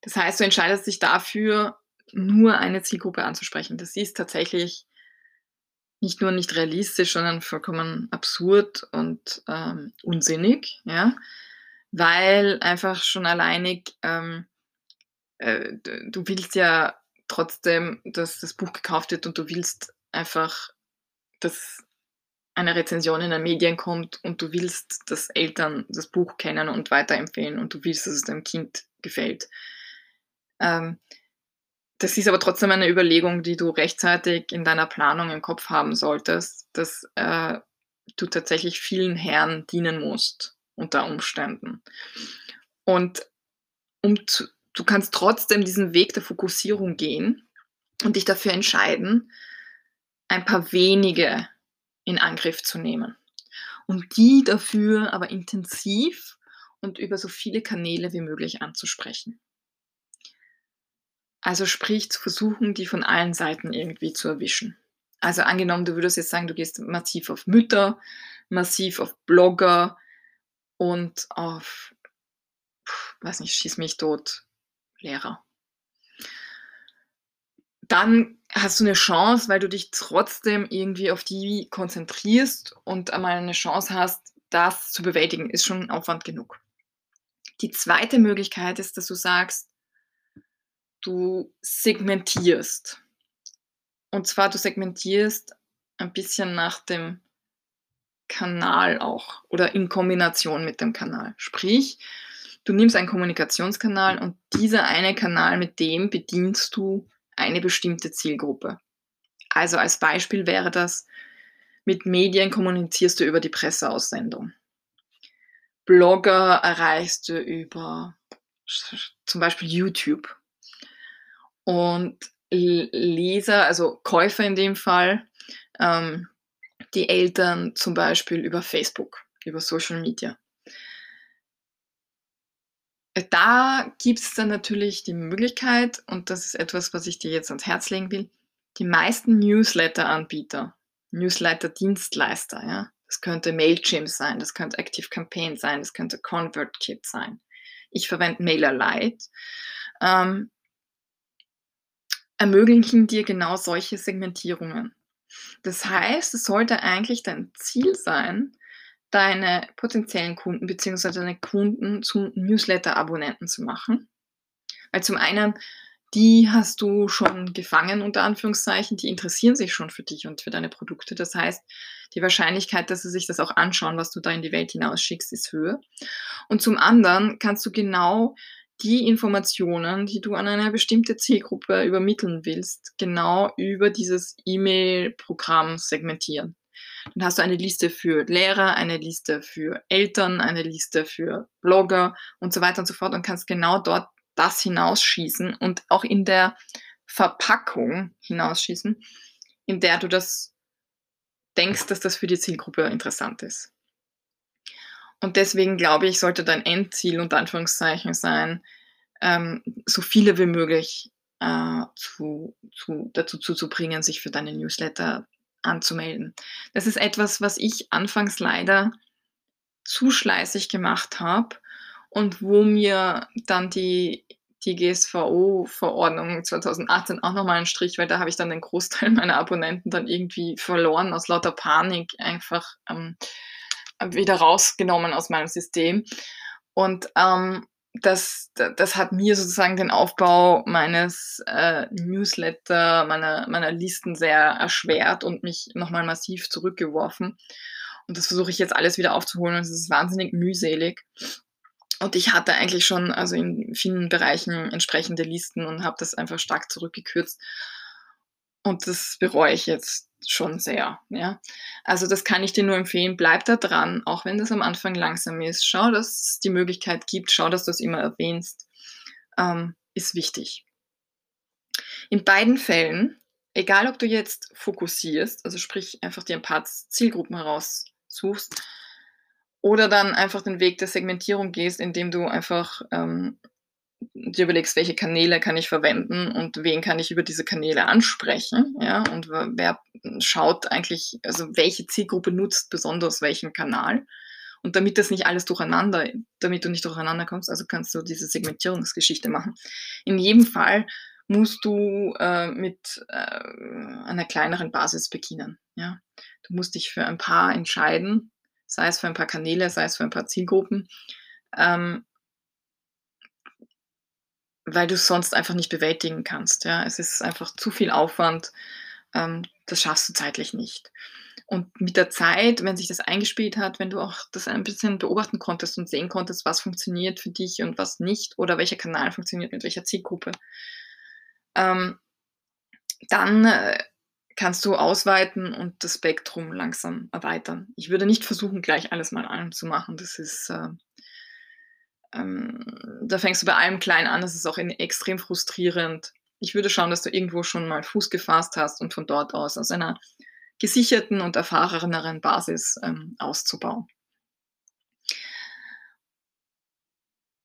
Das heißt, du entscheidest dich dafür, nur eine Zielgruppe anzusprechen. Das ist tatsächlich nicht nur nicht realistisch, sondern vollkommen absurd und ähm, unsinnig, ja, weil einfach schon alleinig ähm, äh, du willst ja trotzdem, dass das Buch gekauft wird und du willst einfach, dass eine Rezension in den Medien kommt und du willst, dass Eltern das Buch kennen und weiterempfehlen und du willst, dass es deinem Kind gefällt. Ähm, das ist aber trotzdem eine Überlegung, die du rechtzeitig in deiner Planung im Kopf haben solltest, dass äh, du tatsächlich vielen Herren dienen musst unter Umständen. Und um zu, du kannst trotzdem diesen Weg der Fokussierung gehen und dich dafür entscheiden, ein paar wenige in Angriff zu nehmen. Und die dafür aber intensiv und über so viele Kanäle wie möglich anzusprechen. Also sprich zu versuchen, die von allen Seiten irgendwie zu erwischen. Also angenommen, du würdest jetzt sagen, du gehst massiv auf Mütter, massiv auf Blogger und auf, weiß nicht, schieß mich tot, Lehrer. Dann hast du eine Chance, weil du dich trotzdem irgendwie auf die konzentrierst und einmal eine Chance hast, das zu bewältigen, ist schon Aufwand genug. Die zweite Möglichkeit ist, dass du sagst, du segmentierst. Und zwar, du segmentierst ein bisschen nach dem Kanal auch oder in Kombination mit dem Kanal. Sprich, du nimmst einen Kommunikationskanal und dieser eine Kanal, mit dem bedienst du eine bestimmte Zielgruppe. Also als Beispiel wäre das, mit Medien kommunizierst du über die Presseaussendung. Blogger erreichst du über zum Beispiel YouTube. Und Leser, also Käufer in dem Fall, ähm, die Eltern zum Beispiel über Facebook, über Social Media. Da gibt es dann natürlich die Möglichkeit, und das ist etwas, was ich dir jetzt ans Herz legen will, die meisten Newsletter-Anbieter, Newsletter-Dienstleister, ja, das könnte Mailchimp sein, das könnte Active Campaign sein, das könnte ConvertKit sein. Ich verwende MailerLite. Ähm, ermöglichen dir genau solche Segmentierungen. Das heißt, es sollte eigentlich dein Ziel sein, deine potenziellen Kunden bzw. deine Kunden zu Newsletter-Abonnenten zu machen. Weil zum einen, die hast du schon gefangen, unter Anführungszeichen, die interessieren sich schon für dich und für deine Produkte. Das heißt, die Wahrscheinlichkeit, dass sie sich das auch anschauen, was du da in die Welt hinausschickst, ist höher. Und zum anderen kannst du genau die Informationen, die du an eine bestimmte Zielgruppe übermitteln willst, genau über dieses E-Mail-Programm segmentieren. Dann hast du eine Liste für Lehrer, eine Liste für Eltern, eine Liste für Blogger und so weiter und so fort und kannst genau dort das hinausschießen und auch in der Verpackung hinausschießen, in der du das denkst, dass das für die Zielgruppe interessant ist. Und deswegen glaube ich, sollte dein Endziel unter Anführungszeichen sein, ähm, so viele wie möglich äh, zu, zu, dazu zuzubringen, sich für deine Newsletter anzumelden. Das ist etwas, was ich anfangs leider zu schleißig gemacht habe und wo mir dann die, die GSVO-Verordnung 2018 auch nochmal einen Strich, weil da habe ich dann den Großteil meiner Abonnenten dann irgendwie verloren aus lauter Panik einfach ähm, wieder rausgenommen aus meinem System. Und ähm, das, das hat mir sozusagen den Aufbau meines äh, Newsletter, meiner, meiner Listen sehr erschwert und mich nochmal massiv zurückgeworfen. Und das versuche ich jetzt alles wieder aufzuholen und es ist wahnsinnig mühselig. Und ich hatte eigentlich schon also in vielen Bereichen entsprechende Listen und habe das einfach stark zurückgekürzt. Und das bereue ich jetzt schon sehr. Ja? Also das kann ich dir nur empfehlen. Bleib da dran, auch wenn das am Anfang langsam ist. Schau, dass es die Möglichkeit gibt. Schau, dass du es immer erwähnst. Ähm, ist wichtig. In beiden Fällen, egal ob du jetzt fokussierst, also sprich einfach dir ein paar Zielgruppen heraussuchst, oder dann einfach den Weg der Segmentierung gehst, indem du einfach ähm, dir überlegst, welche Kanäle kann ich verwenden und wen kann ich über diese Kanäle ansprechen, ja, und wer schaut eigentlich, also welche Zielgruppe nutzt besonders welchen Kanal. Und damit das nicht alles durcheinander, damit du nicht durcheinander kommst, also kannst du diese Segmentierungsgeschichte machen. In jedem Fall musst du äh, mit äh, einer kleineren Basis beginnen. Ja? Du musst dich für ein paar entscheiden, sei es für ein paar Kanäle, sei es für ein paar Zielgruppen. Ähm, weil du es sonst einfach nicht bewältigen kannst. Ja? Es ist einfach zu viel Aufwand, ähm, das schaffst du zeitlich nicht. Und mit der Zeit, wenn sich das eingespielt hat, wenn du auch das ein bisschen beobachten konntest und sehen konntest, was funktioniert für dich und was nicht, oder welcher Kanal funktioniert mit welcher Zielgruppe, ähm, dann äh, kannst du ausweiten und das Spektrum langsam erweitern. Ich würde nicht versuchen, gleich alles mal allem zu machen. Das ist äh, ähm, da fängst du bei allem klein an, das ist auch extrem frustrierend. Ich würde schauen, dass du irgendwo schon mal Fuß gefasst hast und von dort aus aus einer gesicherten und erfahreneren Basis ähm, auszubauen.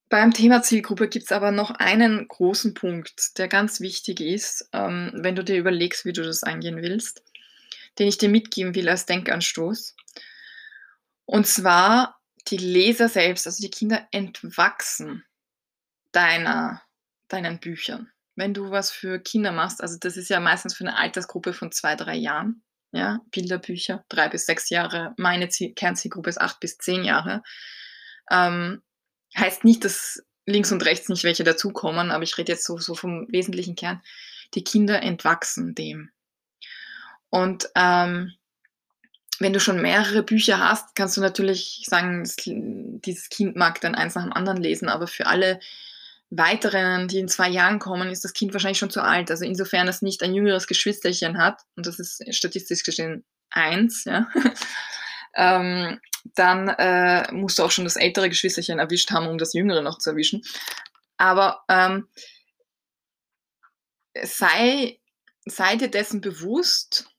Beim Thema Zielgruppe gibt es aber noch einen großen Punkt, der ganz wichtig ist, ähm, wenn du dir überlegst, wie du das angehen willst, den ich dir mitgeben will als Denkanstoß. Und zwar die Leser selbst, also die Kinder entwachsen deiner, deinen Büchern. Wenn du was für Kinder machst, also das ist ja meistens für eine Altersgruppe von zwei, drei Jahren, ja, Bilderbücher, drei bis sechs Jahre, meine Ziel Kernzielgruppe ist acht bis zehn Jahre. Ähm, heißt nicht, dass links und rechts nicht welche dazukommen, aber ich rede jetzt so, so vom wesentlichen Kern. Die Kinder entwachsen dem. Und ähm, wenn du schon mehrere Bücher hast, kannst du natürlich sagen, dieses Kind mag dann eins nach dem anderen lesen, aber für alle weiteren, die in zwei Jahren kommen, ist das Kind wahrscheinlich schon zu alt. Also insofern es nicht ein jüngeres Geschwisterchen hat, und das ist statistisch gesehen eins, ja, ähm, dann äh, musst du auch schon das ältere Geschwisterchen erwischt haben, um das jüngere noch zu erwischen. Aber ähm, sei, sei dir dessen bewusst,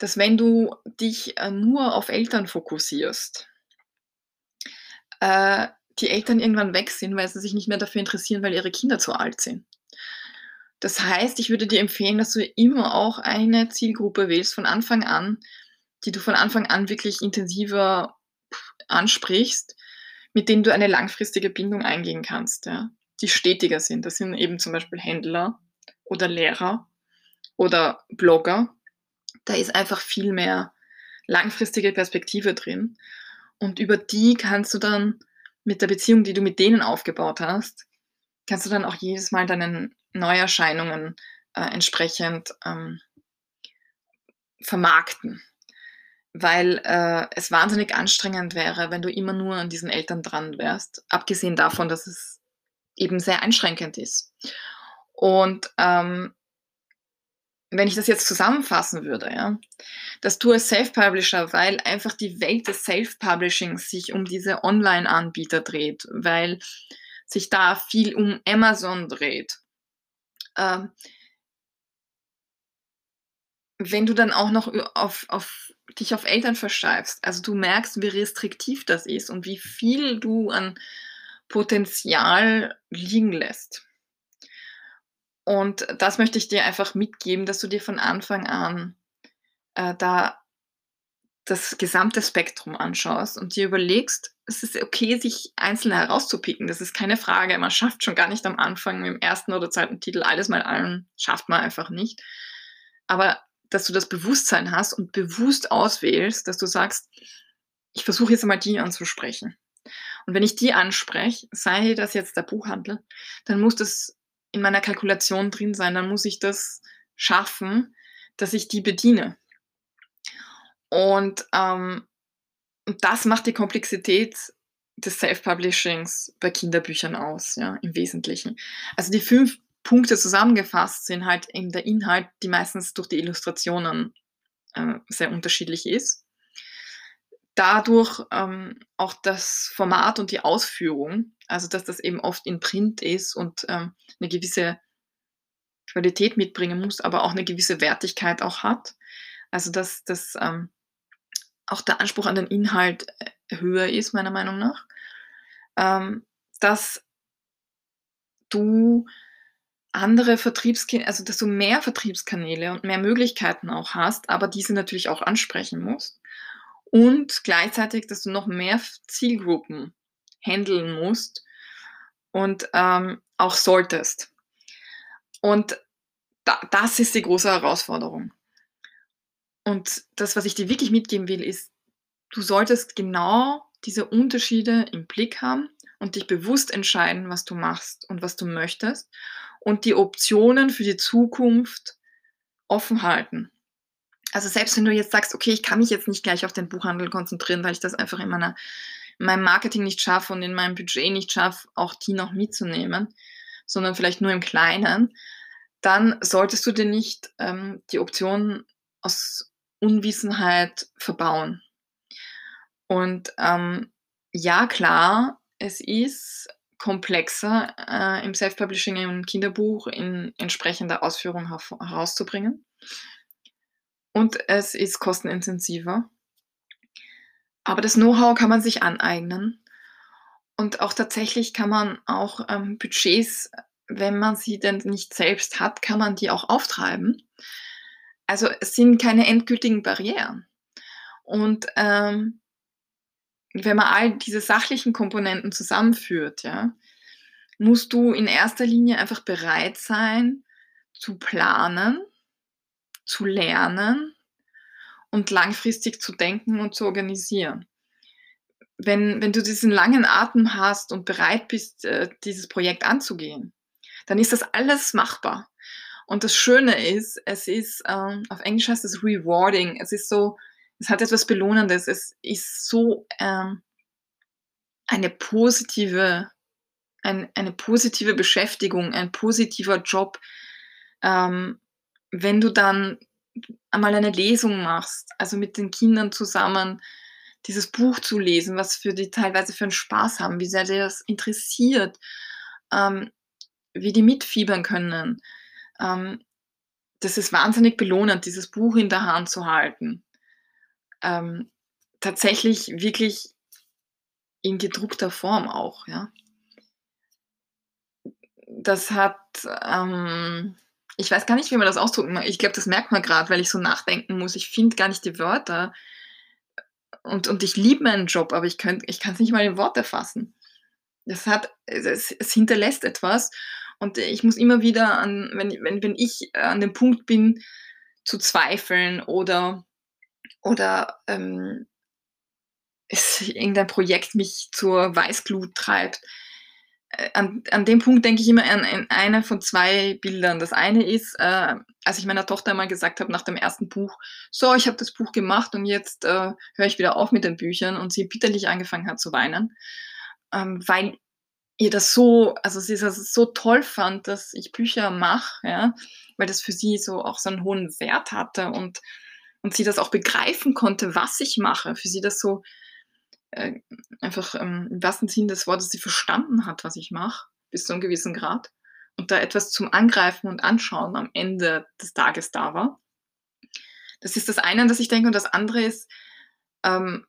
dass wenn du dich äh, nur auf Eltern fokussierst, äh, die Eltern irgendwann weg sind, weil sie sich nicht mehr dafür interessieren, weil ihre Kinder zu alt sind. Das heißt, ich würde dir empfehlen, dass du immer auch eine Zielgruppe wählst von Anfang an, die du von Anfang an wirklich intensiver ansprichst, mit denen du eine langfristige Bindung eingehen kannst, ja, die stetiger sind. Das sind eben zum Beispiel Händler oder Lehrer oder Blogger, da ist einfach viel mehr langfristige Perspektive drin. Und über die kannst du dann mit der Beziehung, die du mit denen aufgebaut hast, kannst du dann auch jedes Mal deinen Neuerscheinungen äh, entsprechend ähm, vermarkten. Weil äh, es wahnsinnig anstrengend wäre, wenn du immer nur an diesen Eltern dran wärst, abgesehen davon, dass es eben sehr einschränkend ist. Und ähm, wenn ich das jetzt zusammenfassen würde, ja, dass du als Self-Publisher, weil einfach die Welt des Self-Publishings sich um diese Online-Anbieter dreht, weil sich da viel um Amazon dreht. Ähm, wenn du dann auch noch auf, auf dich auf Eltern versteifst, also du merkst, wie restriktiv das ist und wie viel du an Potenzial liegen lässt. Und das möchte ich dir einfach mitgeben, dass du dir von Anfang an äh, da das gesamte Spektrum anschaust und dir überlegst, es ist okay, sich einzelne herauszupicken. Das ist keine Frage. Man schafft schon gar nicht am Anfang mit dem ersten oder zweiten Titel alles mal allen. Schafft man einfach nicht. Aber dass du das Bewusstsein hast und bewusst auswählst, dass du sagst, ich versuche jetzt einmal die anzusprechen. Und wenn ich die anspreche, sei das jetzt der Buchhandel, dann muss das in meiner Kalkulation drin sein, dann muss ich das schaffen, dass ich die bediene. Und ähm, das macht die Komplexität des Self-Publishings bei Kinderbüchern aus, ja, im Wesentlichen. Also die fünf Punkte zusammengefasst sind halt eben der Inhalt, die meistens durch die Illustrationen äh, sehr unterschiedlich ist. Dadurch ähm, auch das Format und die Ausführung, also dass das eben oft in Print ist und ähm, eine gewisse Qualität mitbringen muss, aber auch eine gewisse Wertigkeit auch hat. Also dass, dass ähm, auch der Anspruch an den Inhalt äh, höher ist, meiner Meinung nach. Ähm, dass du andere Vertriebskanäle, also dass du mehr Vertriebskanäle und mehr Möglichkeiten auch hast, aber diese natürlich auch ansprechen musst. Und gleichzeitig, dass du noch mehr Zielgruppen handeln musst und ähm, auch solltest. Und da, das ist die große Herausforderung. Und das, was ich dir wirklich mitgeben will, ist, du solltest genau diese Unterschiede im Blick haben und dich bewusst entscheiden, was du machst und was du möchtest und die Optionen für die Zukunft offen halten. Also selbst wenn du jetzt sagst, okay, ich kann mich jetzt nicht gleich auf den Buchhandel konzentrieren, weil ich das einfach in, meiner, in meinem Marketing nicht schaffe und in meinem Budget nicht schaffe, auch die noch mitzunehmen, sondern vielleicht nur im Kleinen, dann solltest du dir nicht ähm, die Option aus Unwissenheit verbauen. Und ähm, ja, klar, es ist komplexer äh, im Self-Publishing ein Kinderbuch in entsprechender Ausführung herauszubringen. Und es ist kostenintensiver. Aber das Know-how kann man sich aneignen. Und auch tatsächlich kann man auch ähm, Budgets, wenn man sie denn nicht selbst hat, kann man die auch auftreiben. Also es sind keine endgültigen Barrieren. Und ähm, wenn man all diese sachlichen Komponenten zusammenführt, ja, musst du in erster Linie einfach bereit sein, zu planen, zu lernen und langfristig zu denken und zu organisieren. Wenn, wenn du diesen langen Atem hast und bereit bist, äh, dieses Projekt anzugehen, dann ist das alles machbar. Und das Schöne ist, es ist, ähm, auf Englisch heißt es rewarding. Es ist so, es hat etwas Belohnendes. Es ist so ähm, eine positive, ein, eine positive Beschäftigung, ein positiver Job. Ähm, wenn du dann einmal eine Lesung machst, also mit den Kindern zusammen dieses Buch zu lesen, was für die teilweise für einen Spaß haben, wie sehr dir das interessiert, ähm, wie die mitfiebern können. Ähm, das ist wahnsinnig belohnend, dieses Buch in der Hand zu halten ähm, tatsächlich wirklich in gedruckter Form auch, ja. Das hat, ähm, ich weiß gar nicht, wie man das ausdrücken Ich glaube, das merkt man gerade, weil ich so nachdenken muss. Ich finde gar nicht die Wörter. Und, und ich liebe meinen Job, aber ich, ich kann es nicht mal in Worte fassen. Das hat, es, es hinterlässt etwas. Und ich muss immer wieder an, wenn, wenn, wenn ich an dem Punkt bin, zu zweifeln oder oder ähm, es irgendein Projekt mich zur Weißglut treibt. Äh, an, an dem Punkt denke ich immer an, an eine von zwei Bildern. Das eine ist, äh, als ich meiner Tochter einmal gesagt habe nach dem ersten Buch, so, ich habe das Buch gemacht und jetzt äh, höre ich wieder auf mit den Büchern und sie bitterlich angefangen hat zu weinen, ähm, weil ihr das so, also sie das so toll fand, dass ich Bücher mache, ja, weil das für sie so auch so einen hohen Wert hatte und und sie das auch begreifen konnte, was ich mache. Für sie das so äh, einfach ähm, im wahrsten Sinn des Wortes, sie verstanden hat, was ich mache, bis zu einem gewissen Grad. Und da etwas zum Angreifen und Anschauen am Ende des Tages da war. Das ist das eine, das ich denke. Und das andere ist, ähm,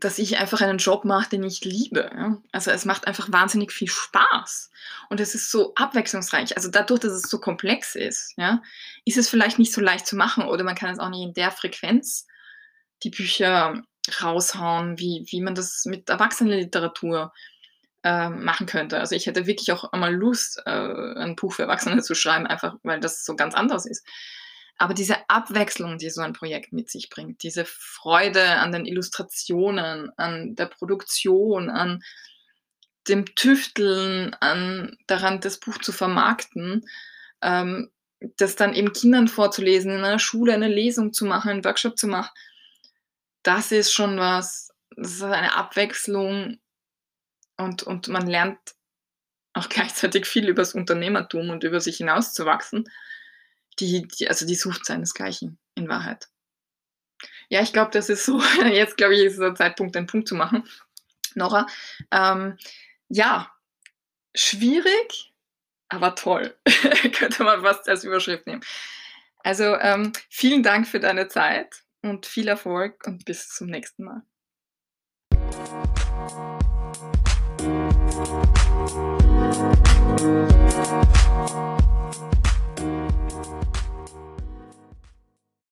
dass ich einfach einen Job mache, den ich liebe. Ja? Also es macht einfach wahnsinnig viel Spaß und es ist so abwechslungsreich. Also dadurch, dass es so komplex ist, ja, ist es vielleicht nicht so leicht zu machen oder man kann es auch nicht in der Frequenz die Bücher raushauen, wie, wie man das mit Erwachsenenliteratur äh, machen könnte. Also ich hätte wirklich auch einmal Lust, äh, ein Buch für Erwachsene zu schreiben, einfach weil das so ganz anders ist. Aber diese Abwechslung, die so ein Projekt mit sich bringt, diese Freude an den Illustrationen, an der Produktion, an dem Tüfteln, an daran, das Buch zu vermarkten, ähm, das dann eben Kindern vorzulesen, in einer Schule eine Lesung zu machen, einen Workshop zu machen, das ist schon was, das ist eine Abwechslung und, und man lernt auch gleichzeitig viel über das Unternehmertum und über sich hinauszuwachsen die, die, also die sucht seinesgleichen in Wahrheit. Ja, ich glaube, das ist so jetzt glaube ich, ist der Zeitpunkt, den Punkt zu machen. Nora, ähm, ja, schwierig, aber toll. Könnte man fast als Überschrift nehmen. Also, ähm, vielen Dank für deine Zeit und viel Erfolg und bis zum nächsten Mal.